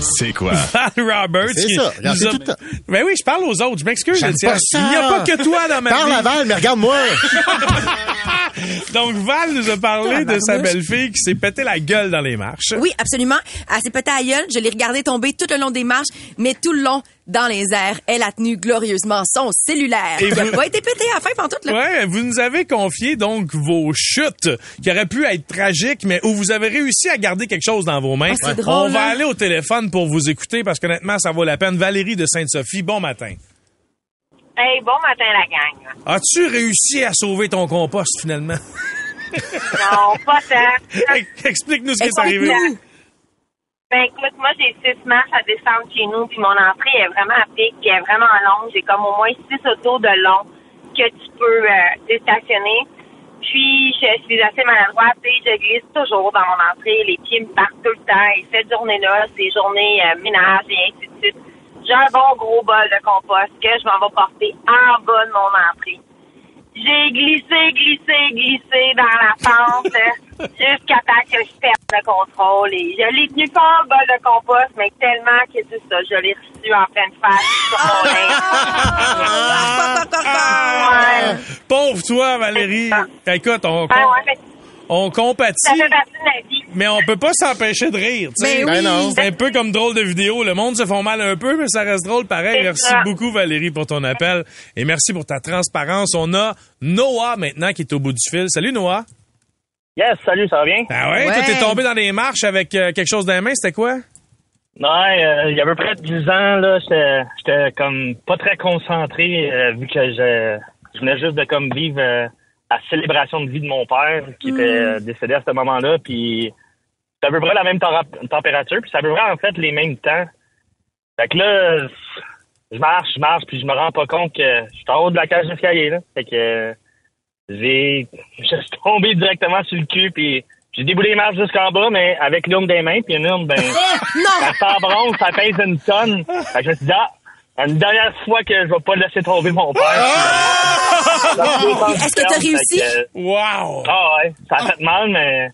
C'est quoi? Val Roberts. C'est ça. C'est a- tout le temps. Ben oui, je parle aux autres. Je m'excuse. J'aime Étienne. pas ça. Il n'y a pas que toi dans ma Parle vie. à Val, mais regarde-moi. Donc, Val nous a parlé de sa belle-fille qui s'est pété la gueule dans les marches. Oui, absolument. Elle s'est pétée à la gueule. Je l'ai regardée tomber tout le long des marches, mais tout le long dans les airs, elle a tenu glorieusement son cellulaire. Et vous- pas été pété à la fin pantoute, là. Ouais, vous nous avez confié donc vos chutes qui auraient pu être tragiques, mais où vous avez réussi à garder quelque chose dans vos mains. Ah, drôle, On va hein? aller au téléphone pour vous écouter parce qu'honnêtement, ça vaut la peine. Valérie de Sainte-Sophie, bon matin. Hey, bon matin, la gang. As-tu réussi à sauver ton compost finalement? Non, pas tant. Explique-nous ce qui est arrivé. Ben, écoute, moi, j'ai six marches à descendre chez nous, puis mon entrée est vraiment à pic, puis elle est vraiment longue. J'ai comme au moins six autos de long que tu peux euh, déstationner. Puis, je suis assez maladroite, et je glisse toujours dans mon entrée. Les pieds me partent tout le temps. Et cette journée-là, c'est journée euh, ménage et ainsi de suite. J'ai un bon gros bol de compost que je m'en vais porter en bas de mon entrée. J'ai glissé, glissé, glissé dans la pente euh, jusqu'à temps que je perde le contrôle. Et je l'ai tenu fort, le bol de compost, mais tellement que c'est ça, je l'ai reçu en pleine face. Ah! Pauvre toi, Valérie. Écoute, on, Ben ouais, mais on compatit, ça fait partie de la vie. mais on peut pas s'empêcher de rire. tu sais. Ben oui. Ben non. C'est un peu comme drôle de vidéo. Le monde se font mal un peu, mais ça reste drôle pareil. Merci ça. beaucoup, Valérie, pour ton appel. Et merci pour ta transparence. On a Noah maintenant qui est au bout du fil. Salut, Noah. Yes, salut, ça va bien? Ah ouais, Ouais. toi, t'es tombé dans les marches avec euh, quelque chose dans les mains. C'était quoi? Ouais, euh, il y a à peu près 10 ans, là, j'étais, j'étais comme pas très concentré, euh, vu que je, je venais juste de comme vivre euh, la célébration de vie de mon père, qui était euh, décédé à ce moment-là, puis c'est à peu près la même tempéra- température, puis c'est à peu près en fait les mêmes temps. Fait que là, je marche, je marche, puis je me rends pas compte que je suis en haut de la cage d'escalier, là. Fait que j'ai, je suis tombé directement sur le cul, puis j'ai déboulé les marches jusqu'en bas, mais avec l'urne des mains, puis une urne, ben, la sabronne, ça pèse une tonne. Fait que je me suis dit, ah, une dernière fois que je vais pas laisser tomber mon père. Est-ce que t'as réussi? Que, Wow! Ah ouais, ça a fait mal, mais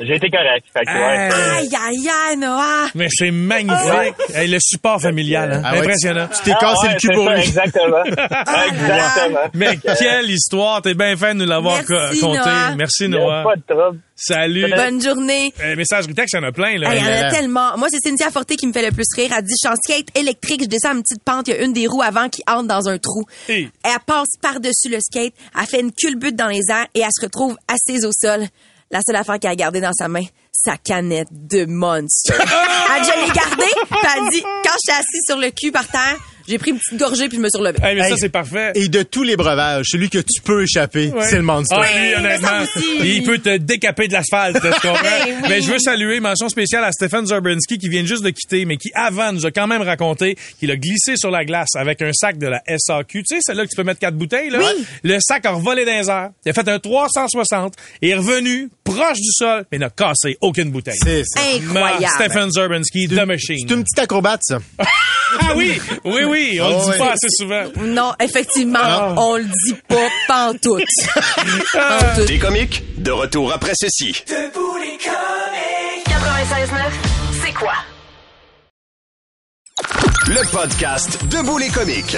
j'ai été correct. Fait que, ouais. Aïe, aïe, aïe, Noah. Mais c'est magnifique. Hey, le support familial, hein? Ah ouais, impressionnant. Tu t'es Ah cassé ouais, le cul c'est pour ça, lui. Exactement. exactement. Mais quelle histoire! T'es bien fait de nous l'avoir Merci, co- conté. Noah. Merci, Y a Noah. Pas de trouble. Salut. Bonne journée. Euh, message texte, il y en a plein, là. Hey, Il y en a tellement. Moi, c'est Cynthia Forté qui me fait le plus rire. Elle dit, je suis en skate électrique, je descends une petite pente, il y a une des roues avant qui entre dans un trou. Hey. Elle passe par-dessus le skate, elle fait une culbute dans les airs et elle se retrouve assise au sol. La seule affaire qu'elle a gardée dans sa main, sa canette de Monster. elle dit, je l'ai gardée, elle dit, quand je suis assise sur le cul par terre, j'ai pris une petite gorgée puis je me suis relevée. Hey, mais ça, c'est parfait. Et de tous les breuvages, celui que tu peux échapper, Ouais. c'est le Monster. Ah, Oui, lui, honnêtement, il peut te décaper de l'asphalte, tu comprends? Eh oui. Mais je veux saluer, mention spéciale à Stephen Zerbinsky qui vient juste de quitter, mais qui avant nous a quand même raconté qu'il a glissé sur la glace avec un sac de la SAQ. Tu sais, celle-là que tu peux mettre quatre bouteilles, là? Oui. Le sac a revolé dans les airs. Il a fait un 360 et est revenu proche du sol, mais n'a cassé aucune bouteille. C'est ça. Incroyable. Stephen Zerbinsky, The Machine. C'est une petite acrobate, ça. Ah oui, oui, oui, on Oh, le dit ouais. pas assez souvent. Non, effectivement, Ah. on le dit pas pantoute. pantoute. Des comiques, de retour après ceci. 96.9, c'est quoi? Le podcast Debout les comiques.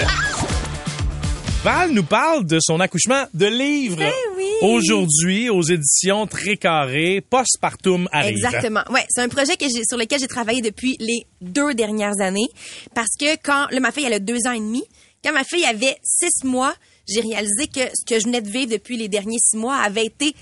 Val nous parle de son accouchement de livre. Eh oui. Aujourd'hui, aux éditions Très Carré, Postpartum arrive. Exactement. Ouais, c'est un projet que sur lequel j'ai travaillé depuis les deux dernières années. Parce que quand, là, ma fille, elle a deux ans et demi. Quand ma fille avait six mois, j'ai réalisé que ce que je venais de vivre depuis les derniers six mois avait été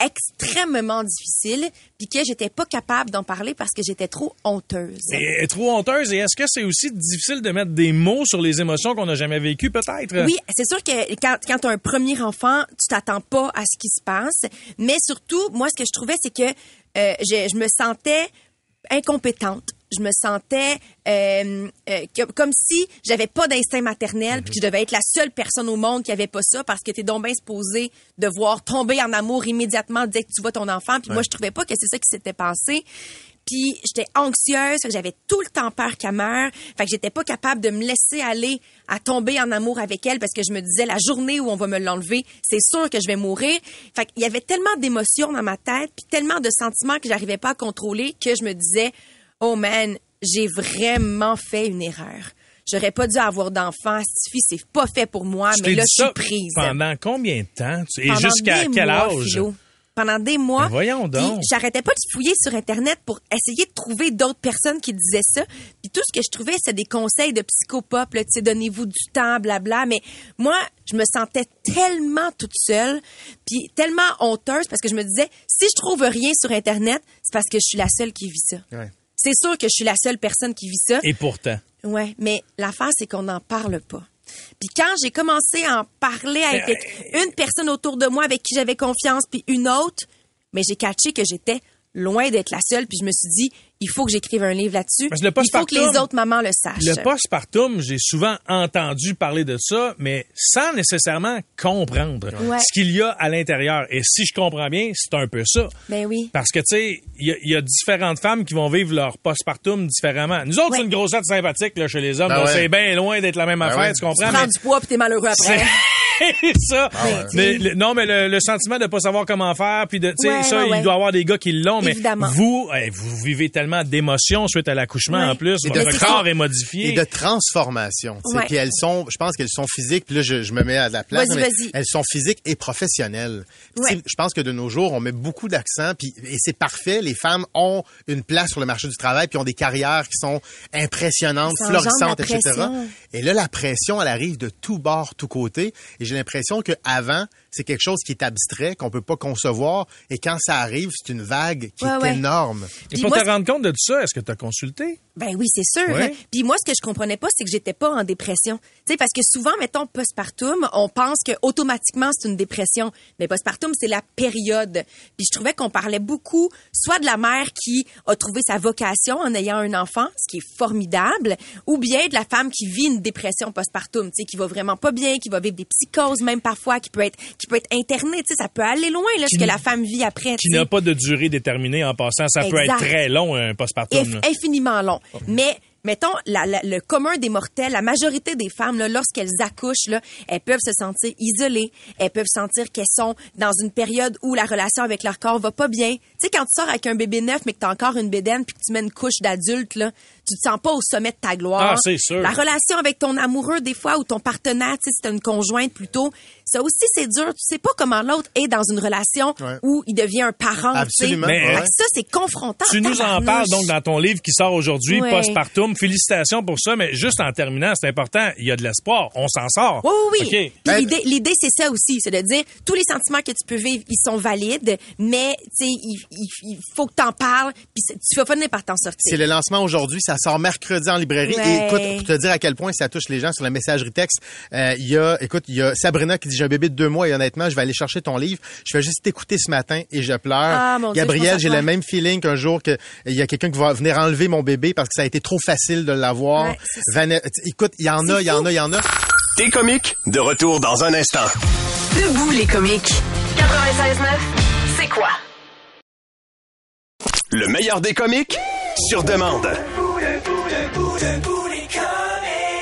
extrêmement difficile, puis que j'étais pas capable d'en parler parce que j'étais trop honteuse. Et, trop honteuse. Et est-ce que c'est aussi difficile de mettre des mots sur les émotions qu'on n'a jamais vécues, peut-être? Oui, c'est sûr que quand, quand tu as un premier enfant, tu t'attends pas à ce qui se passe. Mais surtout, moi, ce que je trouvais, c'est que euh, je, je me sentais incompétente. Je me sentais euh, euh, que- comme si j'avais pas d'instinct maternel puis que je devais être la seule personne au monde qui avait pas ça parce que t'es donc bien supposé devoir tomber en amour immédiatement dès que tu vois ton enfant. Puis moi, je trouvais pas que c'est ça qui s'était passé. Puis j'étais anxieuse, j'avais tout le temps peur qu'elle meure, fait que j'étais pas capable de me laisser aller à tomber en amour avec elle parce que je me disais la journée où on va me l'enlever, c'est sûr que je vais mourir. Fait qu'il y avait tellement d'émotions dans ma tête, puis tellement de sentiments que j'arrivais pas à contrôler que je me disais "Oh man, j'ai vraiment fait une erreur. J'aurais pas dû avoir d'enfant, cette fille c'est pas fait pour moi, mais là dit je suis ça prise." Pendant combien de temps? Et jusqu'à quel mois, âge? Philo. Pendant des mois. Ben voyons donc. J'arrêtais pas de fouiller sur Internet pour essayer de trouver d'autres personnes qui disaient ça. Puis tout ce que je trouvais, c'est des conseils de psychopop, là, tu sais, donnez-vous du temps, blabla. Mais moi, je me sentais tellement toute seule, puis tellement honteuse parce que je me disais, si je trouve rien sur Internet, c'est parce que je suis la seule qui vit ça. Ouais. C'est sûr que je suis la seule personne qui vit ça. Et pourtant. Ouais, mais l'affaire, c'est qu'on n'en parle pas. Puis quand j'ai commencé à en parler Euh, avec une personne autour de moi avec qui j'avais confiance, puis une autre, mais j'ai catché que j'étais loin d'être la seule, puis je me suis dit, il faut que j'écrive un livre là-dessus. Parce que le Il faut que les postpartum- autres mamans le sachent. Le postpartum, j'ai souvent entendu parler de ça, mais sans nécessairement comprendre Ouais. ce qu'il y a à l'intérieur. Et si je comprends bien, c'est un peu ça. Ben oui. Parce que, tu sais, il y, a- il y a différentes femmes qui vont vivre leur postpartum différemment. Nous autres, Ouais. c'est une grossette sympathique là, chez les hommes. Ben ouais. C'est bien loin d'être la même affaire, ouais. tu Tu comprends? prends Mais du poids, puis t'es malheureux après. ça. ouais. Mais le- non, mais le, le sentiment de pas savoir comment faire, puis de, tu sais, Ouais, ça, ouais, il ouais. doit y avoir des gars qui l'ont, mais vous, eh, vous vivez tellement d'émotions suite à l'accouchement Ouais. en plus. Et de Votre corps est modifié. Et de transformation. tu sais. Ouais. Puis elles sont, je pense qu'elles sont physiques. Puis là, je, je me mets à la place. Vas-y, mais vas-y. Elles sont physiques et professionnelles. Je pense que de nos jours, on met beaucoup d'accent. Puis et c'est parfait. Les femmes ont une place sur le marché du travail, puis ont des carrières qui sont impressionnantes, florissantes, etc. Et là, la pression, elle arrive de tous bords, tous côtés. Et j'ai l'impression que avant, c'est quelque chose qui est abstrait, qu'on peut pas concevoir. Et quand ça arrive, c'est une vague qui Ouais, est ouais. énorme. Et Puis pour moi, te rendre compte de tout ça, est-ce que tu as consulté? Ben oui, c'est sûr. Ouais. Puis moi, ce que je comprenais pas, c'est que j'étais pas en dépression. Tu sais, parce que souvent, mettons postpartum, on pense que automatiquement c'est une dépression. Mais postpartum, c'est la période. Puis je trouvais qu'on parlait beaucoup, soit de la mère qui a trouvé sa vocation en ayant un enfant, ce qui est formidable, ou bien de la femme qui vit une dépression postpartum, tu sais, qui va vraiment pas bien, qui va vivre des psychoses même parfois, qui peut être, qui peut être internée. Tu sais, ça peut aller loin là, ce que la femme vit après. Qui n'a pas de durée déterminée en passant. Ça peut être très long, un postpartum. Infiniment long. Mais mettons la- la- le commun des mortels, la majorité des femmes là, lorsqu'elles accouchent là, elles peuvent se sentir isolées, elles peuvent sentir qu'elles sont dans une période où la relation avec leur corps va pas bien. Tu sais quand tu sors avec un bébé neuf mais que tu as encore une bédaine puis que tu mets une couche d'adulte là, tu te sens pas au sommet de ta gloire. Ah, c'est sûr. La relation avec ton amoureux des fois ou ton partenaire, tu sais si t'as une conjointe plutôt, ça aussi c'est dur, tu sais pas comment l'autre est dans une relation Ouais. où il devient un parent. Absolument. Mais- Fait ouais. que ça c'est confrontant. Tu nous en parles donc dans ton livre qui sort aujourd'hui, Ouais. Postpartum. Félicitations pour ça, mais juste en terminant, c'est important, il y a de l'espoir. On s'en sort. Oui, oui, oui. OK. Puis Ben- l'idée, l'idée, c'est ça aussi, c'est de dire tous les sentiments que tu peux vivre, ils sont valides, mais tu sais, il, il- il faut que t'en parles, puis tu vas pas finir par t'en sortir. C'est le lancement aujourd'hui. Ça sort mercredi en librairie. Ouais. Et écoute, pour te dire à quel point ça touche les gens sur la messagerie texte, euh, il y a, écoute, il y a Sabrina qui dit j'ai un bébé de deux mois et honnêtement, je vais aller chercher ton livre. Je vais juste t'écouter ce matin et je pleure. Ah, mon Gabriel, j'ai le même feeling qu'un jour que il y a quelqu'un qui va venir enlever mon bébé parce que ça a été trop facile de l'avoir. Ouais, écoute, il y en a, il y en a, il y en a. T'es comique, de retour dans un instant. Debout les comiques. 96.9, c'est quoi? Le meilleur des comiques, sur demande.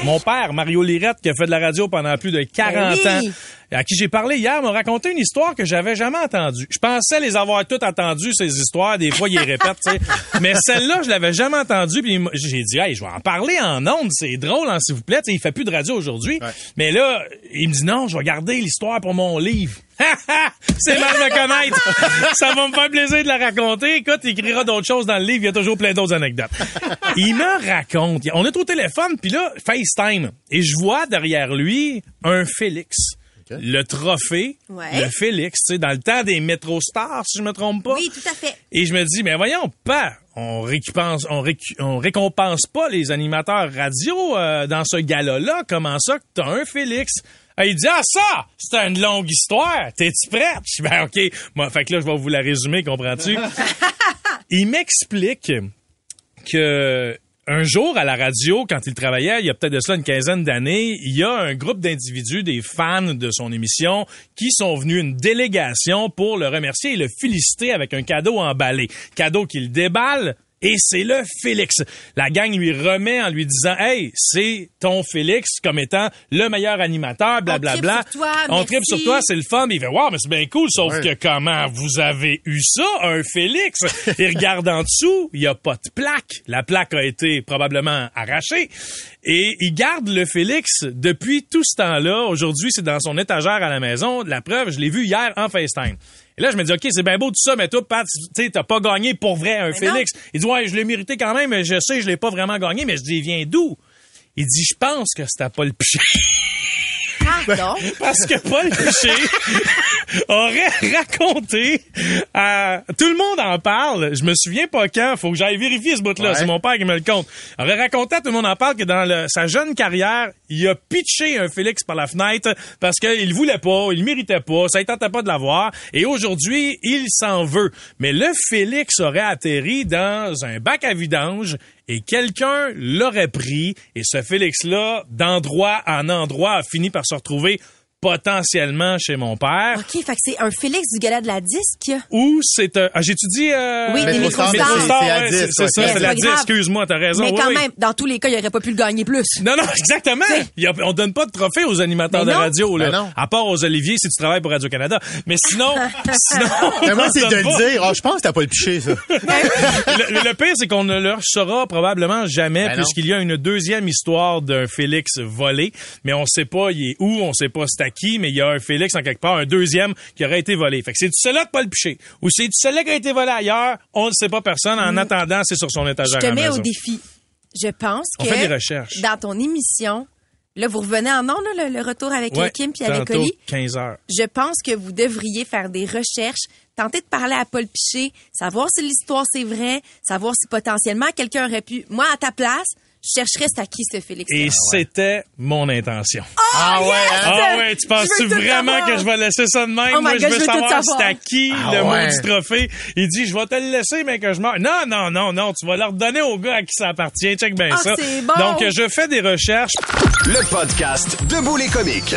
Mon père, Mario Lirette, qui a fait de la radio pendant plus de 40 Ben oui. ans, et à qui j'ai parlé hier, m'a raconté une histoire que j'avais jamais entendue. Je pensais les avoir toutes entendues, ces histoires. Des fois, il les répète, tu sais. Mais celle-là, je l'avais jamais entendue. Puis j'ai dit, hey, je vais en parler en ondes. C'est drôle, hein, s'il vous plaît. Tu sais, il fait plus de radio aujourd'hui. Mais là, il me dit, non, je vais garder l'histoire pour mon livre. C'est mal de connaître. Ça va me faire plaisir de la raconter. Écoute, il écrira d'autres choses dans le livre. Il y a toujours plein d'autres anecdotes. Il me raconte. On est au téléphone, puis là, FaceTime. Et je vois derrière lui un Félix le trophée, Ouais. le Félix, tu sais, dans le temps des Metro Stars, si je me trompe pas. Oui, tout à fait. Et je me dis, mais voyons, pas, on récompense, on, récu- on récompense pas les animateurs radio euh, dans ce gala-là. Comment ça que t'as un Félix? Ah, il dit, ah ça, c'est une longue histoire. T'es-tu prête? Je dis, ben ok. Moi, fait que là, je vais vous la résumer, comprends-tu? il m'explique que un jour à la radio, quand il travaillait, il y a peut-être de cela une quinzaine d'années, il y a un groupe d'individus, des fans de son émission, qui sont venus une délégation pour le remercier et le féliciter avec un cadeau emballé. Cadeau qu'il déballe. Et c'est le Félix. La gang lui remet en lui disant Hey, c'est ton Félix comme étant le meilleur animateur, blablabla. tripe sur toi, On tripe sur toi, c'est le fun. Il fait Wow, mais c'est bien cool, sauf Ouais. que comment vous avez eu ça, un Félix? Il regarde en dessous, il n'y a pas de plaque. La plaque a été probablement arrachée. Et il garde le Félix depuis tout ce temps-là. Aujourd'hui, c'est dans son étagère à la maison. La preuve, je l'ai vu hier en FaceTime. Et là, je me dis, OK, c'est bien beau tout ça, mais toi, Pat, tu sais, t'as pas gagné pour vrai un Félix. Il dit, ouais, je l'ai mérité quand même, mais je sais, je l'ai pas vraiment gagné, mais je dis, il vient d'où? Il dit, je pense que c'était pas le piché. Pardon. Parce que Paul Piché aurait raconté à... Tout le monde en parle. Je me souviens pas quand. Faut que j'aille vérifier ce bout-là. Ouais. C'est mon père qui me le compte. aurait raconté à tout le monde en parle que dans le- sa jeune carrière, il a pitché un Félix par la fenêtre parce qu'il voulait pas, il méritait pas, ça ne tentait pas de l'avoir. Et aujourd'hui, il s'en veut. Mais le Félix aurait atterri dans un bac à vidange et quelqu'un l'aurait pris. Et ce Félix-là, d'endroit en endroit, a fini par se retrouver potentiellement chez mon père. OK, fait que c'est un Félix du gala de la disque. Ou c'est un... Ah, j'ai-tu dit... Euh... Oui, des Métro Stars, microstars. mais Métro c'est- c'est à ouais, 10, c'est c'est ouais. ça, c'est la pas 10. grave. Excuse-moi, t'as raison. Mais quand oui. même, dans tous les cas, il aurait pas pu le gagner plus. Non, non, exactement. Il y a- on donne pas de trophée aux animateurs de radio, là. Ben non. À part aux Olivier si tu travailles pour Radio-Canada. Mais sinon, sinon. Mais moi, c'est de le dire. Ah, je pense que t'as pas le piché, ça. le, le- pire, c'est qu'on ne le saura probablement jamais, Ben non. puisqu'il y a une deuxième histoire d'un Félix volé. Mais on sait pas il est où, on sait pas c'est mais il y a un Félix en quelque part, un deuxième qui aurait été volé. Fait que c'est celui-là de Paul Piché. Ou c'est celui-là qui a été volé ailleurs, on ne sait pas personne. En attendant, c'est sur son Je étagère te à la mets au défi. Je pense On que fait des recherches. dans ton émission, là, vous revenez en nom, là, le, le retour avec Ouais, Kim puis avec Oli. 15 heures. Je pense que vous devriez faire des recherches, tenter de parler à Paul Piché, savoir si l'histoire c'est vrai, savoir si potentiellement quelqu'un aurait pu. Moi, à ta place, je chercherais c'est à qui ce Félix. Et c'était mon intention. Ah ouais, hein? Ah ouais, tu penses-tu Je tout vraiment que je vais laisser ça de même? Oh my Moi, je God, veux je veux tout savoir c'est à qui Ah le ouais. mot du trophée. Il dit, je vais te le laisser, mais que je meurs. Non, non, non, non, tu vas le redonner au gars à qui ça appartient. Check bien Ah, ça. c'est bon. Donc, je fais des recherches. Le podcast Debout les comiques.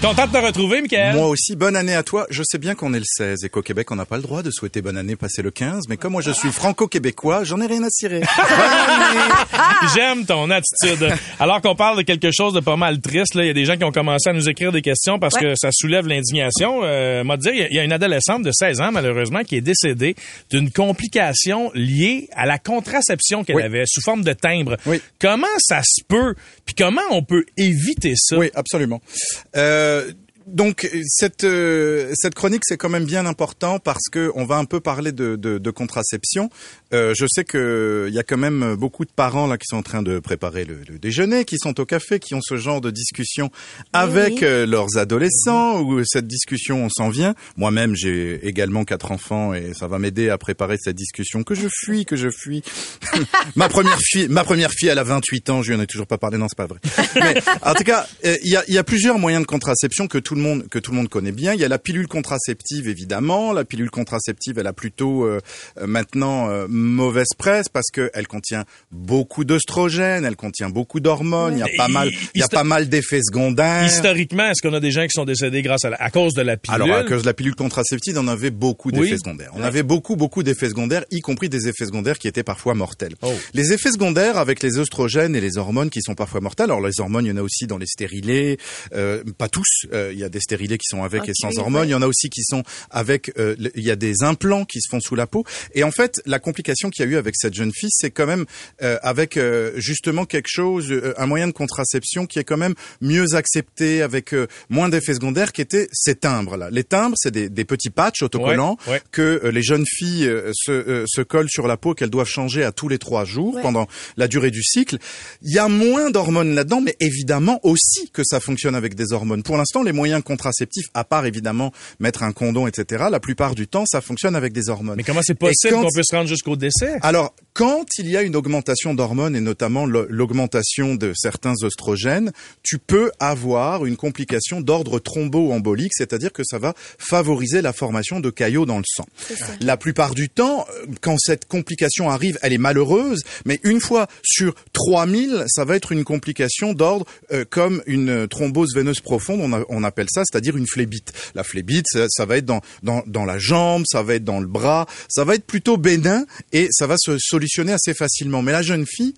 Content de te retrouver, Michael. Moi aussi, bonne année à toi. Je sais bien qu'on est le 16 et qu'au Québec, on n'a pas le droit de souhaiter bonne année passer le 15, mais comme moi je suis franco-québécois, j'en ai rien à cirer. J'aime ton attitude. Alors qu'on parle de quelque chose de pas mal triste, il y a des gens qui ont commencé à nous écrire des questions parce Ouais. que ça soulève l'indignation. Euh, m'a dire, il y a- il y a une adolescente de 16 ans, malheureusement, qui est décédée d'une complication liée à la contraception qu'elle Oui. avait sous forme de timbre. Oui. Comment ça se peut? Puis comment on peut éviter ça? Oui, absolument. Euh, uh, donc cette euh, cette chronique c'est quand même bien important parce que on va un peu parler de, de, de contraception. Euh, je sais que il y a quand même beaucoup de parents là qui sont en train de préparer le, le déjeuner, qui sont au café, qui ont ce genre de discussion avec oui. euh, leurs adolescents où cette discussion on s'en vient. Moi-même j'ai également quatre enfants et ça va m'aider à préparer cette discussion que je fuis, que je fuis. ma première fille, ma première fille, elle a 28 ans, je lui en ai toujours pas parlé, non, c'est pas vrai. Mais en tout cas, euh, il y, a, il y a plusieurs moyens de contraception que tout le monde que tout le monde connaît bien. Il y a la pilule contraceptive évidemment. La pilule contraceptive, elle a plutôt euh, euh, maintenant euh, mauvaise presse parce que elle contient beaucoup d'oestrogènes, elle contient beaucoup d'hormones. Il y a pas mal, il y a pas mal d'effets secondaires. Historiquement, est-ce qu'on a des gens qui sont décédés grâce à, la- à cause de la pilule? Alors, à cause de la pilule contraceptive, on avait beaucoup d'effets Oui. secondaires. On avait beaucoup, beaucoup d'effets secondaires, y compris des effets secondaires qui étaient parfois mortels. Oh. Les effets secondaires avec les oestrogènes et les hormones qui sont parfois mortels. Alors, les hormones, il y en a aussi dans les stérilés. Euh, pas tous. Euh, Il y, a, a des stérilés qui sont avec et sans hormones. Il y en a aussi qui sont avec. euh, le- il y a des implants qui se font sous la peau. Et en fait, la complication qu'il y a eu avec cette jeune fille, c'est quand même euh, avec euh, justement quelque chose, euh, un moyen de contraception qui est quand même mieux accepté, avec euh, moins d'effets secondaires, qui était ces timbres-là. Les timbres, c'est des, des petits patchs autocollants Ouais, ouais. que euh, les jeunes filles euh, se, euh, se collent sur la peau, qu'elles doivent changer à tous les trois jours Ouais. pendant la durée du cycle. Il y a moins d'hormones là-dedans, mais évidemment aussi que ça fonctionne avec des hormones. Pour l'instant, les moyens contraceptifs, à part évidemment mettre un condom, etc., la plupart du temps, ça fonctionne avec des hormones. Mais comment c'est possible qu'on puisse se rendre jusqu'au décès? alors, quand il y a une augmentation d'hormones et notamment l'augmentation de certains oestrogènes, tu peux avoir une complication d'ordre thromboembolique, c'est-à-dire que ça va favoriser la formation de caillots dans le sang. La plupart du temps, quand cette complication arrive, elle est malheureuse, mais une fois sur 3000, ça va être une complication d'ordre euh, comme une thrombose veineuse profonde, on, a- on appelle ça, c'est-à-dire une phlébite. La phlébite, ça, ça va être dans, dans, dans la jambe, ça va être dans le bras, ça va être plutôt bénin et ça va se solutionner assez facilement. Mais la jeune fille,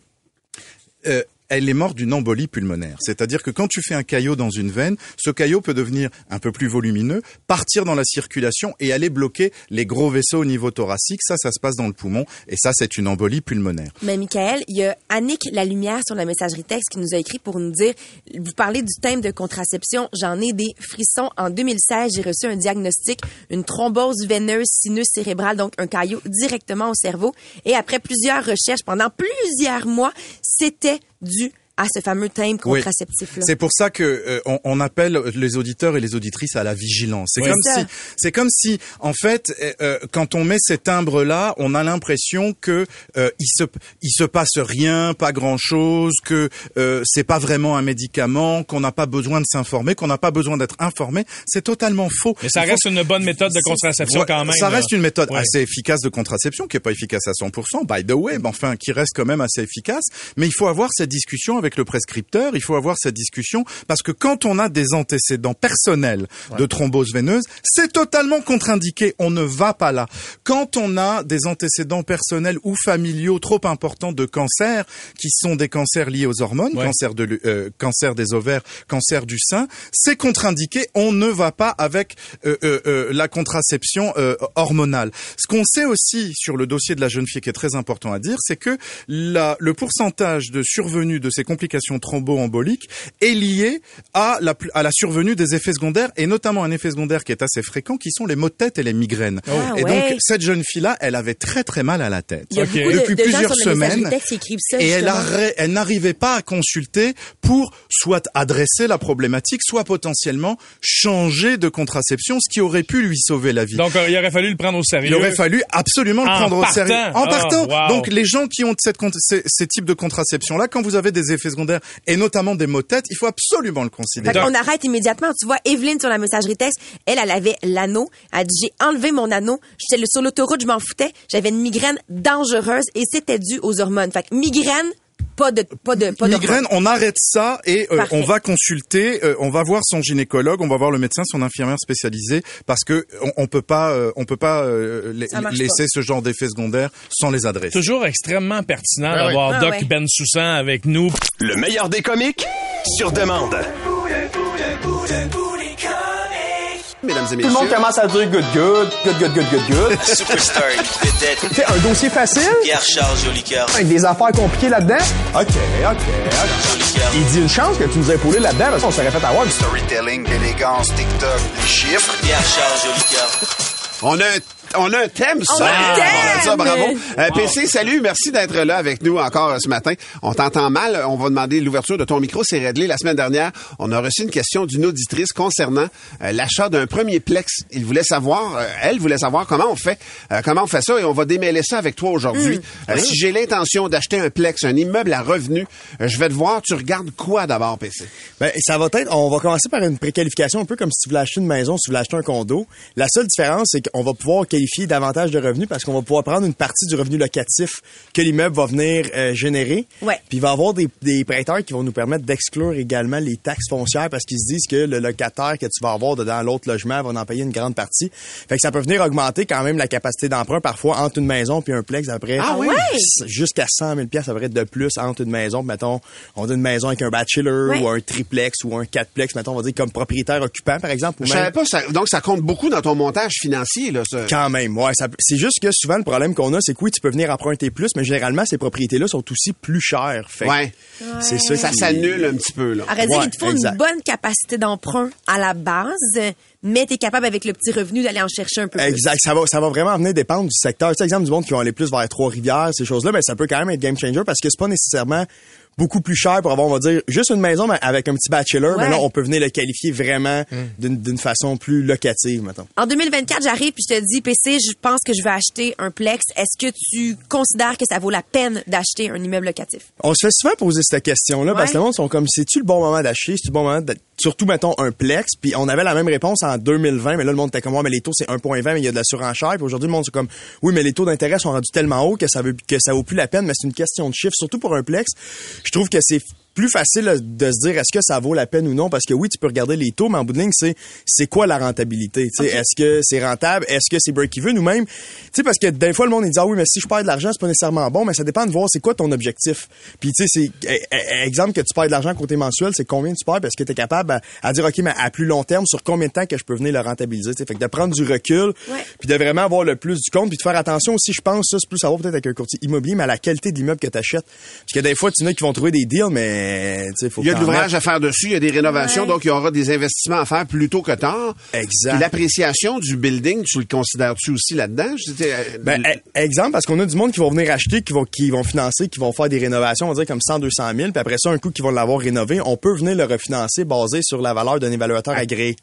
euh, elle est morte d'une embolie pulmonaire. C'est-à-dire que quand tu fais un caillot dans une veine, ce caillot peut devenir un peu plus volumineux, partir dans la circulation et aller bloquer les gros vaisseaux au niveau thoracique. Ça, ça se passe dans le poumon et ça, c'est une embolie pulmonaire. Mais Michael, il y a Annick La Lumière sur la messagerie texte qui nous a écrit pour nous dire, vous parlez du thème de contraception, j'en ai des frissons. En 2016, j'ai reçu un diagnostic, une thrombose veineuse sinus cérébrale, donc un caillot directement au cerveau. Et après plusieurs recherches pendant plusieurs mois, c'était dû à ce fameux thème Oui. contraceptif-là. C'est pour ça que euh, on, on appelle les auditeurs et les auditrices à la vigilance. C'est Oui. comme ça. si, c'est comme si, en fait, euh, euh, quand on met ces timbres-là, on a l'impression que euh, il se, il se passe rien, pas grand-chose, que euh, c'est pas vraiment un médicament, qu'on n'a pas besoin de s'informer, qu'on n'a pas besoin d'être informé. C'est totalement faux. Mais ça Il faut- reste une bonne méthode de contraception Ouais, quand même. Ça là. reste une méthode Ouais. assez efficace de contraception, qui est pas efficace à 100%, by the way, mais enfin, qui reste quand même assez efficace. Mais il faut avoir cette discussion avec le prescripteur, il faut avoir cette discussion, parce que quand on a des antécédents personnels de thrombose veineuse, c'est totalement contre-indiqué, on ne va pas là. Quand on a des antécédents personnels ou familiaux trop importants de cancer, qui sont des cancers liés aux hormones, Ouais. cancer, de, euh, cancer des ovaires, cancer du sein, c'est contre-indiqué, on ne va pas avec euh, euh, la contraception hormonale. Ce qu'on sait aussi sur le dossier de la jeune fille qui est très important à dire, c'est que la, le pourcentage de survenue de ces complications thromboemboliques est lié à la, à la survenue des effets secondaires et notamment un effet secondaire qui est assez fréquent qui sont les maux de tête et les migraines. Ah et ouais. donc cette jeune fille-là, elle avait très très mal à la tête Il y a Ok. beaucoup de, depuis de plusieurs semaines texte ça. et elle, n'arrivait pas à consulter pour soit adresser la problématique, soit potentiellement changer de contraception, ce qui aurait pu lui sauver la vie. Donc, euh, il aurait fallu le prendre au sérieux. il aurait fallu absolument le En prendre partant. au sérieux. En Ah, partant. wow. Donc les gens qui ont cette, ces, ces types de contraception-là, quand vous avez des effets secondaires et notamment des maux de tête, il faut absolument le Fait considérer. qu'on arrête immédiatement. Tu vois, Evelyne sur la messagerie texte, elle, elle avait l'anneau. Elle dit, j'ai enlevé mon anneau. J'étais sur l'autoroute, je m'en foutais. J'avais une migraine dangereuse et c'était dû aux hormones. Fait que migraine, pas de, pas de, pas Migraine, on arrête ça et euh, on va consulter, euh, on va voir son gynécologue, on va voir le médecin, son infirmière spécialisée, parce que on, on peut pas, euh, on peut pas euh, laisser ce genre d'effets secondaires sans les adresser. Toujours extrêmement pertinent Ah ouais. d'avoir Ah Doc ouais. Ben Soussan avec nous. Le meilleur des comiques sur demande. Mesdames et Tout le messieurs, monde commence à dire good, good, good, good, good, good, good. Superstar, vedette, C'est un dossier facile, Pierre-Charles Jolicoeur. avec des affaires compliquées là-dedans? OK, OK, OK. Il dit une chance que tu nous as épaulé là-dedans, parce qu'on s'aurait fait avoir. Storytelling, élégance, TikTok, des chiffres. Pierre-Charles Jolicoeur. on a un, on a un thème, ça. On a un thème! Ça, bravo. Euh, PC, salut, merci d'être là avec nous encore ce matin. On t'entend mal, on va demander l'ouverture de ton micro, c'est réglé. La semaine dernière, on a reçu une question d'une auditrice concernant euh, l'achat d'un premier plex. Il voulait savoir, euh, elle voulait savoir comment on fait, euh, comment on fait ça et on va démêler ça avec toi aujourd'hui. Euh, si j'ai l'intention d'acheter un plex, un immeuble à revenu, euh, je vais te voir, tu regardes quoi d'abord, PC? Ben, ça va être, on va commencer par une préqualification, un peu comme si tu voulais acheter une maison, si tu voulais acheter un condo. La seule différence, c'est qu'on va pouvoir davantage de revenus parce qu'on va pouvoir prendre une partie du revenu locatif que l'immeuble va venir euh, générer. Ouais. Puis il va y avoir des, des prêteurs qui vont nous permettre d'exclure également les taxes foncières parce qu'ils se disent que le locataire que tu vas avoir dans l'autre logement va en payer une grande partie. Fait que ça peut venir augmenter quand même la capacité d'emprunt parfois entre une maison puis un plex après Ah ouais? jusqu'à 100 000 pièces vrai de plus entre une maison, mettons, on a une maison avec un bachelor Ouais. ou un triplex ou un quatreplex, mettons, on va dire comme propriétaire occupant par exemple. Ou Je savais pas, ça- donc ça compte beaucoup dans ton montage financier, là, ça. Quand même, ouais. ça- C'est juste que souvent, le problème qu'on a, c'est que oui, tu peux venir emprunter plus, mais généralement, ces propriétés-là sont aussi plus chères. Fait Ouais. C'est ça, Ça qui- s'annule un petit peu, là. Dire, Ouais, il te faut exact. une bonne capacité d'emprunt à la base, mais tu es capable avec le petit revenu d'aller en chercher un peu plus. Exact. Ça va, ça va vraiment venir dépendre du secteur. Tu sais, exemple du monde qui vont aller plus vers Trois-Rivières, ces choses-là, mais ça peut quand même être game changer parce que c'est pas nécessairement beaucoup plus cher pour avoir, on va dire, juste une maison mais avec un petit bachelor. Ouais. Mais là, on peut venir le qualifier vraiment d'une d'une façon plus locative, mettons. En 2024, j'arrive puis je te dis, PC, je pense que je vais acheter un plex. Est-ce que tu considères que ça vaut la peine d'acheter un immeuble locatif? On se fait souvent poser cette question-là parce que le monde sont comme, c'est-tu le bon moment d'acheter? C'est-tu le bon moment de... Surtout, mettons, un plex? Puis on avait la même réponse en 2020, mais là, le monde était comme, ouais, mais les taux, c'est 1,20, mais il y a de la surenchère. Puis aujourd'hui, le monde, c'est comme, oui, mais les taux d'intérêt sont rendus tellement hauts que ça veut, que ça vaut plus la peine, mais c'est une question de chiffre. Surtout pour un plex, je trouve que c'est plus facile de se dire est-ce que ça vaut la peine ou non? Parce que oui tu peux regarder les taux mais en bout de ligne c'est c'est quoi la rentabilité? Tu sais est-ce que c'est rentable? Est-ce que c'est break even ou même tu sais parce que des fois le monde il dit ah oui mais si je perds de l'argent c'est pas nécessairement bon mais ça dépend de voir c'est quoi ton objectif. Puis tu sais c'est eh, eh, exemple que tu perds de l'argent côté mensuel c'est combien tu perds parce que tu es capable à, à dire OK mais à plus long terme sur combien de temps que je peux venir le rentabiliser? Tu sais fait que de prendre du recul puis de vraiment avoir le plus du compte puis de faire attention aussi je pense ça c'est plus savoir peut-être avec un courtier immobilier mais à la qualité de l'immeuble que tu achètes parce que des fois tu sais qui vont trouver des deals mais tu sais faut Il y a de l'ouvrage à faire dessus, il y a des rénovations, Ouais. donc il y aura des investissements à faire plus tôt que tard. Exact. L'appréciation du building, tu le considères-tu aussi là-dedans? Euh, Ben, e- exemple, parce qu'on a du monde qui vont venir acheter, qui vont, qui vont financer, qui vont faire des rénovations, on va dire comme 100, 200 000, puis après ça, un coup qu'ils vont l'avoir rénové, on peut venir le refinancer basé sur la valeur d'un évaluateur agréé.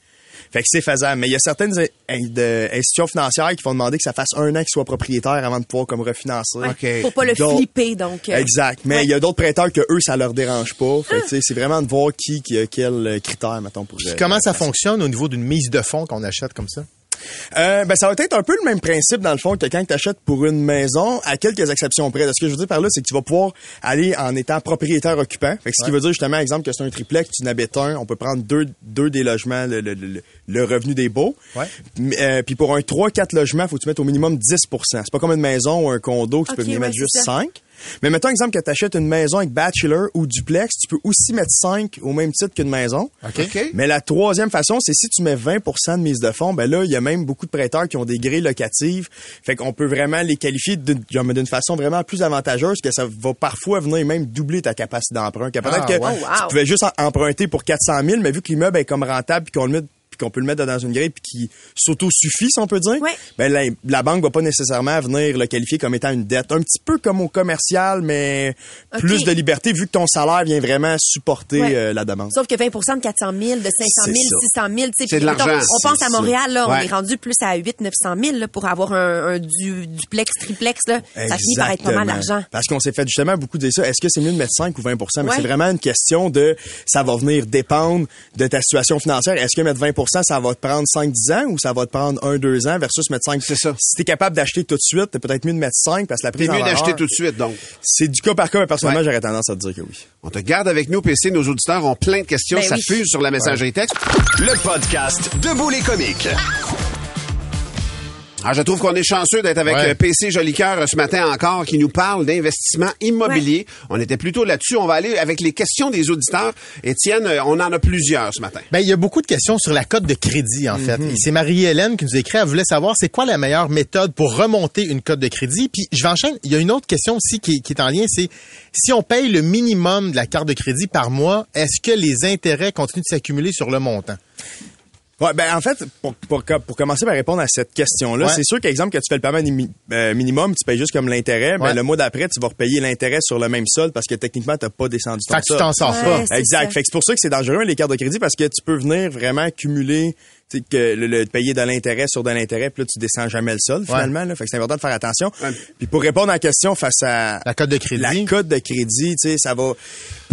Fait que c'est faisable. Mais il y a certaines in- de- institutions financières qui vont demander que ça fasse un an qu'ils soient propriétaires avant de pouvoir comme refinancer. Ouais. Faut pas le Donc- flipper, donc. euh, Exact. Mais il ouais. y a d'autres prêteurs que eux, ça leur dérange pas. Fait que, tu sais, c'est vraiment de voir qui, qui a quel euh, critère, mettons, pour Puis comment ça fonctionne au niveau d'une mise de fonds qu'on achète comme ça? Euh, ben, ça va être un peu le même principe, dans le fond, que quand tu achètes pour une maison, à quelques exceptions près. Ce que je veux dire par là, c'est que tu vas pouvoir aller en étant propriétaire occupant. Fait que ce qui veut dire, justement, exemple, que c'est un triplex, tu n'habites un, on peut prendre deux, deux des logements, le, le- le- le revenu des baux. Ouais. Euh, Puis pour un 3-4 logements, faut que tu mettes au minimum 10% C'est pas comme une maison ou un condo que tu peux venir ouais, mettre juste ça. 5. Mais mettons exemple que tu achètes une maison avec bachelor ou duplex, tu peux aussi mettre 5 au même titre qu'une maison. Mais la troisième façon, c'est si tu mets 20% de mise de fonds, ben là, il y a même beaucoup de prêteurs qui ont des grilles locatives. Fait qu'on peut vraiment les qualifier d'une façon vraiment plus avantageuse que ça va parfois venir même doubler ta capacité d'emprunt. Peut-être Ah, que wow. tu pouvais juste emprunter pour 400 000, mais vu que l'immeuble est comme rentable puis qu'on le met puis qu'on peut le mettre dans une grille puis qui s'auto-suffit, si on peut dire, Ouais. ben la, la banque va pas nécessairement venir le qualifier comme étant une dette. Un petit peu comme au commercial, mais plus de liberté vu que ton salaire vient vraiment supporter Ouais. euh, la demande. Sauf que 20% de 400 000, de 500 000, C'est ça. 600 000, tu sais. C'est de l'argent. On pense à Montréal, là, on est rendu plus à 8 900 000 là, pour avoir un, un du, duplex, triplex, là. Ça finit par être pas mal d'argent. Parce qu'on s'est fait justement beaucoup dire ça. Est-ce que c'est mieux de mettre 5 ou 20% Mais Ouais. c'est vraiment une question de ça va venir dépendre de ta situation financière. Est-ce que mettre 20 ça va te prendre 5-10 ans ou ça va te prendre 1-2 ans versus mettre 5 C'est ça. Si t'es capable d'acheter tout de suite, t'es peut-être mieux de mettre 5 parce que la C'est prise en mieux d'acheter tout de suite, donc. C'est du cas par cas, mais personnellement, Ouais. j'aurais tendance à te dire que oui. On te garde avec nous, PC. Nos auditeurs ont plein de questions. Ben ça oui. fuse sur la messagerie texte. Le podcast de les comiques. Ah, je trouve qu'on est chanceux d'être avec Ouais. euh, PC Jolicoeur euh, ce matin encore, qui nous parle d'investissement immobilier. On était plutôt là-dessus. On va aller avec les questions des auditeurs. Étienne, euh, on en a plusieurs ce matin. Ben, il y a beaucoup de questions sur la cote de crédit, en fait. Et c'est Marie-Hélène qui nous écrit, elle voulait savoir c'est quoi la meilleure méthode pour remonter une cote de crédit? Puis je vais enchaîner. Il y a une autre question aussi qui, qui est en lien, c'est si on paye le minimum de la carte de crédit par mois, est-ce que les intérêts continuent de s'accumuler sur le montant? Ouais, ben en fait, pour, pour, pour commencer par répondre à cette question-là, Ouais. c'est sûr qu'exemple que tu fais le paiement euh, minimum, tu payes juste comme l'intérêt, mais le mois d'après, tu vas repayer l'intérêt sur le même solde parce que techniquement, t'as pas descendu ton Fait que tu t'en sors pas. Exact. ça. Fait que c'est pour ça que c'est dangereux les cartes de crédit parce que tu peux venir vraiment cumuler tu sais, que le, le- payer de l'intérêt sur de l'intérêt, puis là tu descends jamais le solde finalement. Là. Fait que c'est important de faire attention. Ouais. Puis pour répondre à la question face à La cote de crédit. la cote de crédit, tu sais, ça va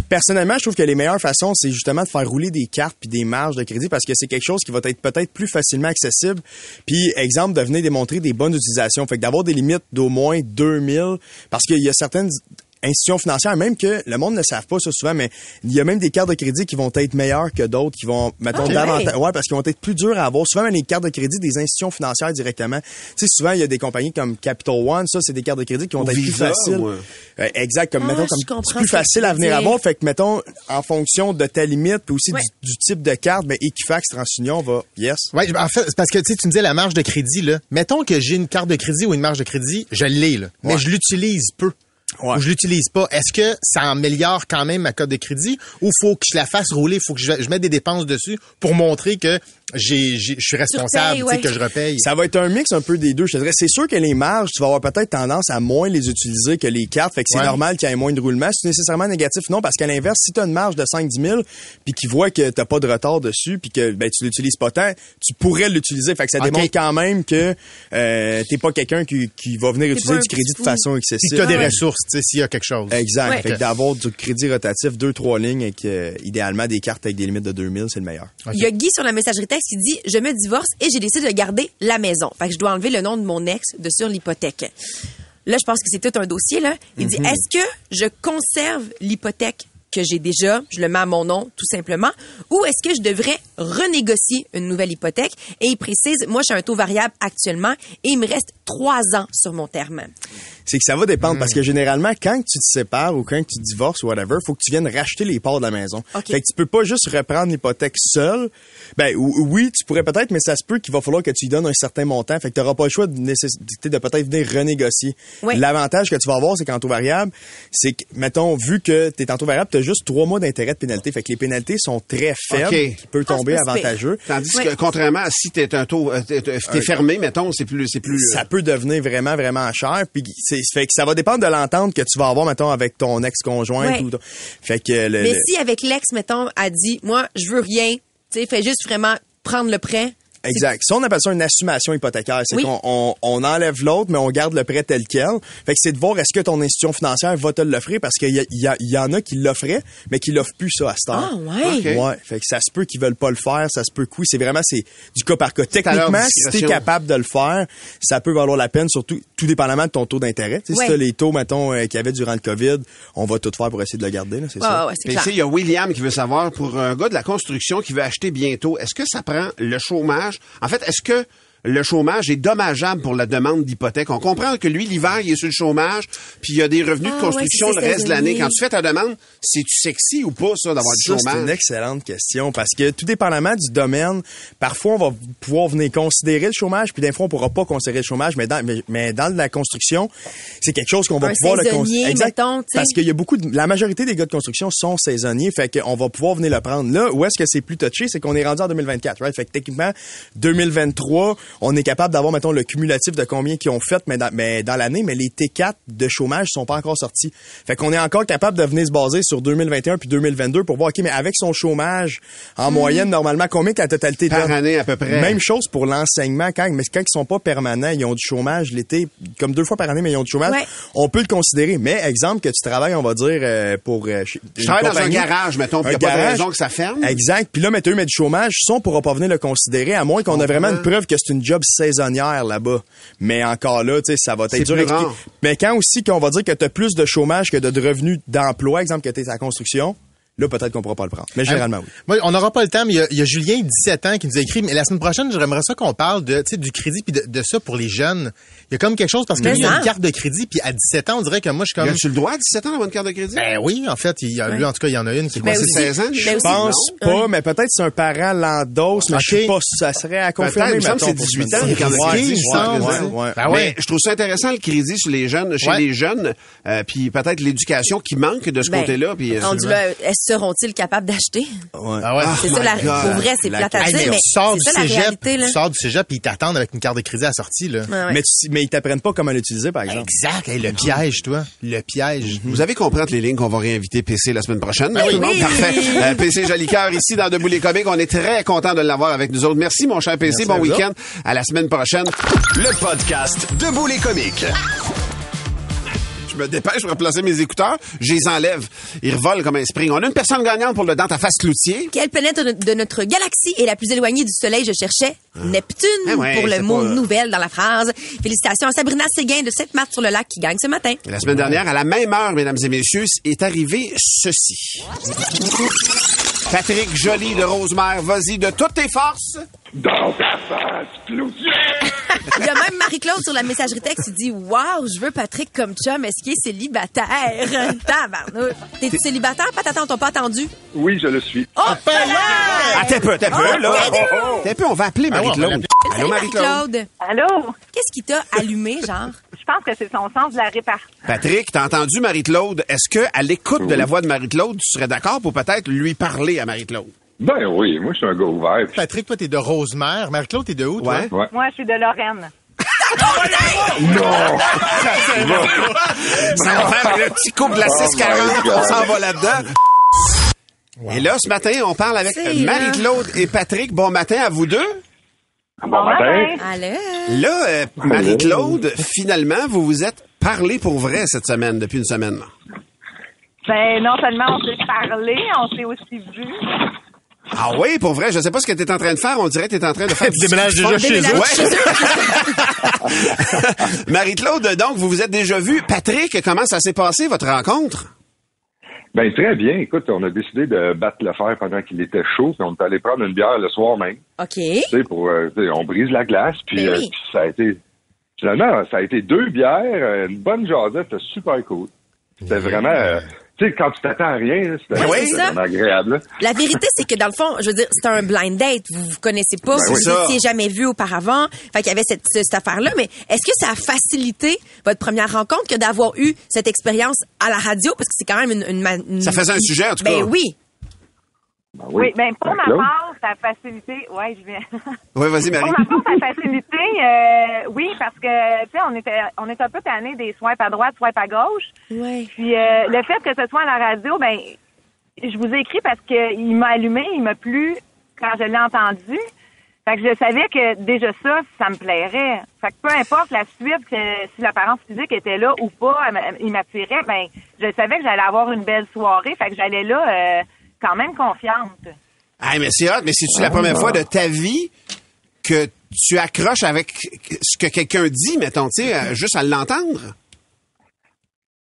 personnellement, je trouve que les meilleures façons, c'est justement de faire rouler des cartes puis des marges de crédit parce que c'est quelque chose qui va être peut-être plus facilement accessible. Puis, exemple, de venir démontrer des bonnes utilisations. Fait que d'avoir des limites d'au moins 2000 parce qu'il y a certaines institutions financières, même que le monde ne savent pas ça souvent, mais il y a même des cartes de crédit qui vont être meilleures que d'autres, qui vont, mettons, Ah, davantage, ouais, parce qu'ils vont être plus durs à avoir. Souvent, même les cartes de crédit des institutions financières directement. Tu sais, souvent, il y a des compagnies comme Capital One, ça, c'est des cartes de crédit qui vont être plus faciles. euh, exact, comme, Ah, mettons, comme, plus facile à venir avoir. Fait que, mettons, en fonction de ta limite, puis aussi du, du type de carte, ben, Equifax TransUnion va, yes. Ouais, en fait, parce que tu sais, tu me disais la marge de crédit là. Mettons que j'ai une carte de crédit ou une marge de crédit, je l'ai là, mais je l'utilise peu. Ou je l'utilise pas. Est-ce que ça améliore quand même ma cote de crédit ou faut que je la fasse rouler, faut que je mette des dépenses dessus pour montrer que j'ai, j'ai- je suis responsable, tu sais, ouais. que je repaye. Ça va être un mix un peu des deux, je te dirais. C'est sûr que les marges, tu vas avoir peut-être tendance à moins les utiliser que les cartes. Fait que c'est Ouais. normal qu'il y ait moins de roulement. C'est nécessairement négatif. Non, parce qu'à l'inverse, si tu as une marge de 5-10 000 puis qu'ils voient que t'as pas de retard dessus puis que ben, tu l'utilises pas tant, tu pourrais l'utiliser. Fait que ça Ok. démontre quand même que euh, t'es pas quelqu'un qui, qui va venir T'es utiliser du crédit de façon Si excessive. tu as des Ah ouais. ressources, tu sais, s'il y a quelque chose. Exact. Ouais. Fait que d'avoir du crédit rotatif, deux, trois lignes et que, euh, idéalement des cartes avec des limites de 2000, c'est le meilleur. Il y a Guy sur la messagerie texte qui dit Je me divorce et j'ai décidé de garder la maison. Fait que je dois enlever le nom de mon ex de sur l'hypothèque. Là, je pense que c'est tout un dossier. Là. Il dit Est-ce que je conserve l'hypothèque que j'ai déjà, je le mets à mon nom tout simplement, ou est-ce que je devrais renégocier une nouvelle hypothèque? Et il précise, moi, j'ai un taux variable actuellement et il me reste trois ans sur mon terme. c'est que ça va dépendre parce que généralement quand tu te sépares ou quand tu divorces ou whatever, faut que tu viennes racheter les parts de la maison. Fait que tu peux pas juste reprendre l'hypothèque seule. Ben ou- oui, tu pourrais peut-être mais ça se peut qu'il va falloir que tu lui donnes un certain montant. Fait que tu n'auras pas le choix de nécessité de peut-être venir renégocier. Oui. L'avantage que tu vas avoir c'est qu'en taux variable, c'est que mettons vu que tu es en taux variable, tu as juste trois mois d'intérêt de pénalité. Fait que les pénalités sont très faibles, OK. qui peut tomber Ah, avantageux. Tandis que, contrairement à si t'es un taux, euh, t'es, t'es fermé, mettons, c'est plus, c'est plus. ça peut devenir vraiment vraiment cher puis c'est fait que ça va dépendre de l'entente que tu vas avoir mettons avec ton ex-conjoint Ouais. ou ton- fait que le, Mais le- si avec l'ex, mettons, a dit Moi, je veux rien, tu sais, fais juste vraiment prendre le prêt. Exact. Ça, on appelle ça une assumation hypothécaire. C'est Oui. qu'on on, on enlève l'autre, mais on garde le prêt tel quel. Fait que c'est de voir est-ce que ton institution financière va te l'offrir parce qu'il y, a- il y, a- il y en a qui l'offraient, mais qui l'offrent plus ça à cette heure. Ah, ouais. Ouais. Fait que ça se peut qu'ils veulent pas le faire, ça se peut que oui. C'est vraiment, c'est du cas par cas. Techniquement, si t'es capable de le faire, ça peut valoir la peine, surtout, tout dépendamment de ton taux d'intérêt. Tu sais, Ouais. Si t'as les taux, mettons, euh, qu'il y avait durant le COVID, on va tout faire pour essayer de le garder, là, c'est Ouais, ça. ouais, c'est Puis, clair. tu sais, il y a William qui veut savoir, pour un gars de la construction qui veut acheter bientôt, est-ce que ça prend le chômage? En fait, est-ce que le chômage est dommageable pour la demande d'hypothèque? On comprend que lui, l'hiver, il est sur le chômage, puis il y a des revenus Ah, de construction ouais, le reste de l'année. Quand tu fais ta demande, c'est-tu sexy ou pas, ça, d'avoir du Ça, c'est une chômage? excellente question parce que tout dépendamment du domaine, parfois on va pouvoir venir considérer le chômage, puis des fois on pourra pas considérer le chômage, mais dans, mais, mais dans la construction, c'est quelque chose qu'on va Un pouvoir le saisonnier, considérer. mettons, sais. Parce qu'il y a beaucoup de, la majorité des gars de construction sont saisonniers, fait qu'on va pouvoir venir le prendre. Là, où est-ce que c'est plus touché, c'est qu'on est rendu en 2024, right? Fait que techniquement, 2023, on est capable d'avoir, mettons, le cumulatif de combien qu'ils ont fait, mais dans, mais dans l'année, mais les T4 de chômage sont pas encore sortis. Fait qu'on est encore capable de venir se baser sur 2021 puis 2022 pour voir, OK, mais avec son chômage, en moyenne, normalement, combien que la totalité Hmm. Par donne? année, à peu près. Même chose pour l'enseignement, quand, mais quand ils sont pas permanents, ils ont du chômage l'été, comme deux fois par année, mais ils ont du chômage. Ouais. On peut le considérer. Mais, exemple, que tu travailles, on va dire, euh, pour, euh, Je travaille dans un garage, mettons, puis il a Un pas de garage. raison que ça ferme. Exact. Puis là, mais t'as eu mais du chômage, ça, on pourra pas venir le considérer, à moins qu'on ait vraiment une preuve que c'est une job saisonnière là-bas. Mais encore là, tu sais, ça va être dur à. Mais quand aussi qu'on va dire que t'as plus de chômage que de, revenus d'emploi, exemple que t'es à la construction, là, peut-être qu'on pourra pas le prendre. Mais généralement, oui. Moi, on n'aura pas le temps, mais il y a- il y, a Julien, 17 ans, qui nous a écrit, mais la semaine prochaine, j'aimerais ça qu'on parle de, tu sais, du crédit puis de, de ça pour les jeunes. Il y a comme quelque chose parce que Mais lui, il a une carte de crédit puis à 17 ans, on dirait que moi, je suis Y comme. a-tu le droit à 17 ans d'avoir une carte de crédit? Ben oui, en fait, il y a, lui, en tout cas, il y en a une qui est aussi- 16 ans, je pense non. pas, mais peut-être c'est un parent l'endosse, mais je sais pas si ça serait à Peut-être, confirmer. que c'est mettons, pour 18 ce ans, les cartes de Ouais, crédit. Ben Mais je trouve ça intéressant le crédit sur les jeunes, chez Ouais. les jeunes, euh, puis peut-être l'éducation qui manque de ce Ben, côté-là. Seront-ils capables d'acheter? Ouais. Ah ouais. C'est Oh ça, la, pour vrai, c'est La plate à Hey, dire, mais mais tu sors du c'est ça la cégep, réalité, là. tu sors du cégep puis ils t'attendent avec une carte de crédit à la sortie, là. Ouais, ouais. Mais, tu- mais ils t'apprennent pas comment l'utiliser, par exemple. Exact. Hey, le piège, toi. Le piège. Vous avez compris entre les lignes qu'on va réinviter PC la semaine prochaine. Oui, tout le monde? oui. Parfait. Euh, PC Jolicoeur ici dans Debout les comiques. On est très content de l'avoir avec nous autres. Merci mon cher PC. Merci bon week-end. À la semaine prochaine. Le podcast Debout les comiques. Je me dépêche pour replacer mes écouteurs. Je les enlève. Ils revolent comme un spring. On a une personne gagnante pour le dans ta face cloutier. Quelle planète de notre galaxie est la plus éloignée du Soleil? Je cherchais Neptune Ah ouais, pour le mot pas- nouvelle dans la phrase. Félicitations à Sabrina Séguin de Sainte-Marthe-sur-le-Lac qui gagne ce matin. Et la semaine dernière, à la même heure, mesdames et messieurs, est arrivé ceci. Patrick Joly de Rosemère, vas-y de toutes tes forces. Dans ta face, Il y a même Marie-Claude sur la messagerie texte qui dit Waouh, je veux Patrick comme chum. Est-ce qu'il est célibataire? Tabarnouche. T'es-tu célibataire? Pas t'attends, t'as pas attendu? Oui, je le suis. Oh, voilà! Ah, t'es peu, t'es peu, Oh, là. oh, T'es peu, on va appeler Ah ouais, on va Marie-Claude. Allô, Marie-Claude. Marie-Claude. Allô? Qu'est-ce qui t'a allumé, genre? Je pense que c'est son sens de la répartie. Patrick, t'as entendu Marie-Claude? Est-ce que, à l'écoute de la voix de Marie-Claude, tu serais d'accord pour peut-être lui parler à Marie-Claude? Ben oui, moi, je suis un gars ouvert. Patrick, toi, t'es de Rosemère. Marie-Claude, t'es de où, toi? Ouais. Ouais. Moi, je suis de Lorraine. Non! Ça va faire le petit couple de la Oh 640, my on s'en va là-dedans. Et là, ce matin, on parle avec C'est Marie-Claude et Patrick. Bon matin à vous deux. Bon matin. Allez. Là, euh, Marie-Claude, finalement, vous vous êtes parlé pour vrai cette semaine, depuis une semaine. Ben, non seulement on s'est parlé, on s'est aussi vu. Ah oui, pour vrai, je sais pas ce que tu es en train de faire. On dirait que tu es en train de faire Tu déménages déjà chez eux. Ouais. Marie-Claude, donc, vous vous êtes déjà vu. Patrick, comment ça s'est passé, votre rencontre? Ben très bien. Écoute, on a décidé de battre le fer pendant qu'il était chaud, puis on est allé prendre une bière le soir même. OK. Tu sais, pour euh, tu sais, on brise la glace, puis Ben euh, oui. puis ça a été finalement ça a été deux bières, euh, une bonne jasette, c'était super cool. C'était vraiment euh, tu sais quand tu t'attends à rien, Ben c'est ça. vraiment agréable. là. La vérité, c'est que dans le fond, je veux dire, c'est un blind date. Vous vous connaissez pas, Ben vous oui. vous étiez jamais vu auparavant. Fait qu'il y avait cette, cette affaire-là. Mais est-ce que ça a facilité votre première rencontre que d'avoir eu cette expérience à la radio? Parce que c'est quand même une, une une- Ça faisait un sujet, en tout ben cas. oui. Ben Oui, ben pour ma Claude? part, ça a facilité. Ouais, je viens. Oui, vas-y, Marie. Pour ma part, ça a facilité. euh, oui, parce que tu sais, on était, on était un peu tanné des swipes à droite, swipes à gauche. Ouais. Puis euh, le fait que ce soit à la radio, ben, je vous ai écrit parce que il m'a allumé, il m'a plu quand je l'ai entendu. Fait que je savais que déjà ça, ça me plairait. Fait que peu importe la suite, que si l'apparence physique était là ou pas, m'a- il m'attirait, ben, je savais que j'allais avoir une belle soirée. Fait que j'allais là euh, quand même confiante. Ah, mais c'est hot, mais c'est-tu la première fois de ta vie que tu accroches avec ce que quelqu'un dit, mettons, tu sais, euh, juste à l'entendre?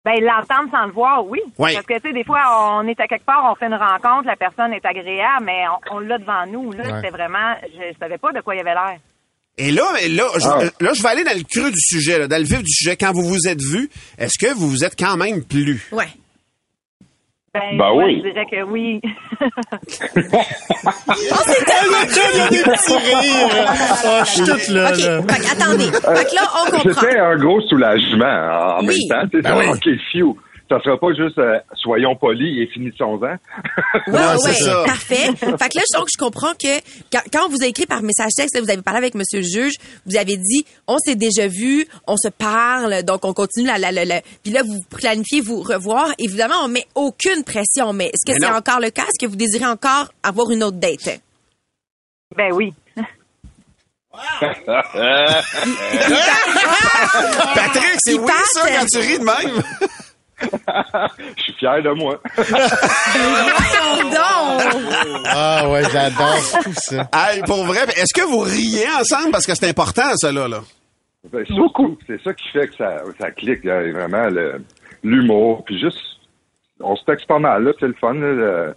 Ben, l'entendre sans le voir, oui. Oui. Parce que, tu sais, des fois, on est à quelque part, on fait une rencontre, la personne est agréable, mais on, on l'a devant nous. Là, Ouais. c'était vraiment, je, je savais pas de quoi il avait l'air. Et là, là, je, Ah. là, je vais aller dans le creux du sujet, là, dans le vif du sujet. Quand vous vous êtes vus, est-ce que vous vous êtes quand même plu? Ouais. Ben, Ben ouais, oui. je dirais que oui. Il y a des petits rires. Oh, je suis toute là, OK. là. Fait que, attendez. Fait que là, on comprend. C'était un gros soulagement en, Oui. même temps. Tu sais, Ben oui. OK, phew. Ça sera pas juste euh, soyons polis et finissons-en. C'est ça. parfait. Fait que là, donc, je comprends que quand, quand on vous a écrit par message texte, là, vous avez parlé avec Monsieur le juge, vous avez dit, on s'est déjà vu, on se parle, donc on continue la, la, la, la- puis là, vous planifiez vous revoir. Évidemment, on met aucune pression, mais est-ce que c'est encore le cas? Est-ce que vous désirez encore avoir une autre date? ben oui. Patrick, c'est oui, ça, quand tu ris de même? Je suis fier de moi. Ah ouais, j'adore tout ça. Hey, pour vrai, est-ce que vous riez ensemble? Parce que c'est important, ça, là. là. Ben, surtout, c'est ça qui fait que ça, ça clique, là, vraiment, l'humour, puis juste, on se texte pas mal, là, c'est le fun, là, le-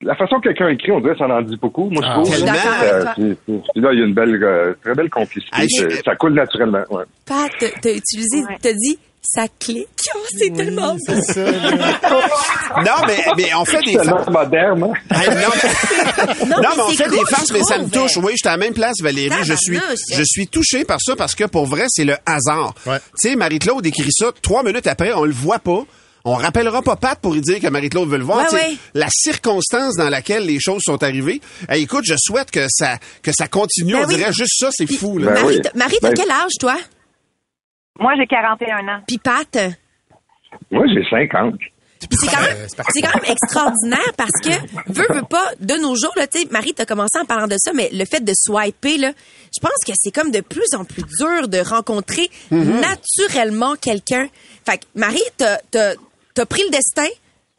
la façon que quelqu'un écrit, on dirait que ça en dit beaucoup, moi, je Ah, trouve. Euh, puis là, il y a une belle, euh, très belle complicité, je- ça coule naturellement, ouais. Pat, t'as- t'as utilisé, Ouais. t'as dit, ça clique. Oh, c'est tellement beau. C'est ça, là. Non, mais, mais on fait des Tellement farces. moderne, hein? Hey, non, mais, Non, non, mais mais on fait cool, des farces, mais ça me touche. Oui, je suis à la même place, Valérie. Je suis, Tabarnouche. je suis touché par ça parce que pour vrai, c'est le hasard. Ouais. Tu sais, Marie-Claude écrit ça trois minutes après, on le voit pas. On rappellera pas Pat pour lui dire que Marie-Claude veut le voir. Ouais, ouais. La circonstance dans laquelle les choses sont arrivées. Hey, écoute, je souhaite que ça, que ça continue. Ben on oui. dirait juste ça, c'est fou. Là. Ben Marie, oui. t'as- Marie, t'as Ben- quel âge, toi? Moi, j'ai 41 ans. Puis Pat? Moi, j'ai 50. Puis c'est quand même, c'est quand même extraordinaire parce que, veut, veut pas, de nos jours, là, tu sais, Marie, t'as commencé en parlant de ça, mais le fait de swiper, là, je pense que c'est comme de plus en plus dur de rencontrer Mhm. naturellement quelqu'un. Fait que, Marie, t'as, t'as, t'as pris le destin,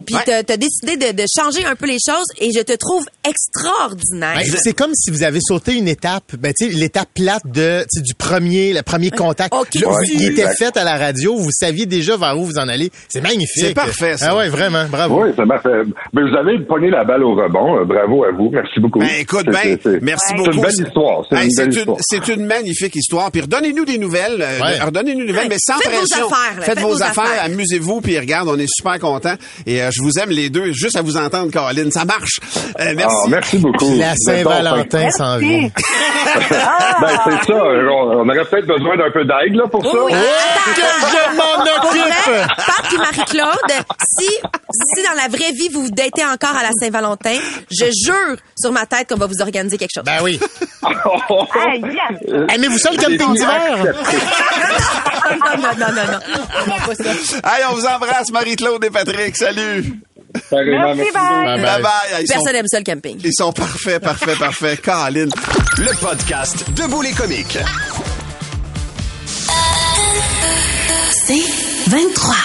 puis Ouais. t'as, t'as décidé de, de changer un peu les choses, et je te trouve extraordinaire. Ben, c'est comme si vous avez sauté une étape, ben, tu sais, l'étape plate de, tu sais, du premier, le premier contact. Ok. Là, Ouais, il était exact. fait à la radio, vous saviez déjà vers où vous en allez. C'est magnifique. C'est parfait, ça. Ah ouais, vraiment, bravo. Oui, ça m'a fait. Mais vous avez pogné la balle au rebond. Euh, Bravo à vous. Merci beaucoup. Ben, écoute, C'est- ben, c'est- c'est- merci C'est beaucoup. une belle histoire. C'est Hey, une c'est belle une, histoire. c'est une magnifique histoire. Puis redonnez-nous des nouvelles. euh, Ouais. Redonnez-nous des nouvelles, mais sans Faites vos pression. affaires, là. Faites, Faites vos, vos affaires, affaires. amusez-vous. Puis regarde, on est super contents. Et euh, je vous aime les deux, juste à vous entendre, Caroline. Ça marche. Euh, merci. Ah, merci beaucoup. La Saint-Valentin s'en vient. Ben, c'est ça. On, on aurait peut-être besoin d'un peu d'aide, là, pour ça. Oui, attends, je m'en occupe. Pat et Marie-Claude, si, si dans la vraie vie vous vous datez encore à la Saint-Valentin, je jure sur ma tête qu'on va vous organiser quelque chose. Ben oui. Aimez-vous ça, le camping d'hiver? non, non, non, non, non. Hey, on vous embrasse, Marie-Claude et Patrick. Salut. Pareillement, Merci, merci bye. Bye bye. Sont, Personne aime ça, le camping. ils sont parfaits, parfaits, parfaits. Caroline. Le podcast Debout les comiques. C'est 23.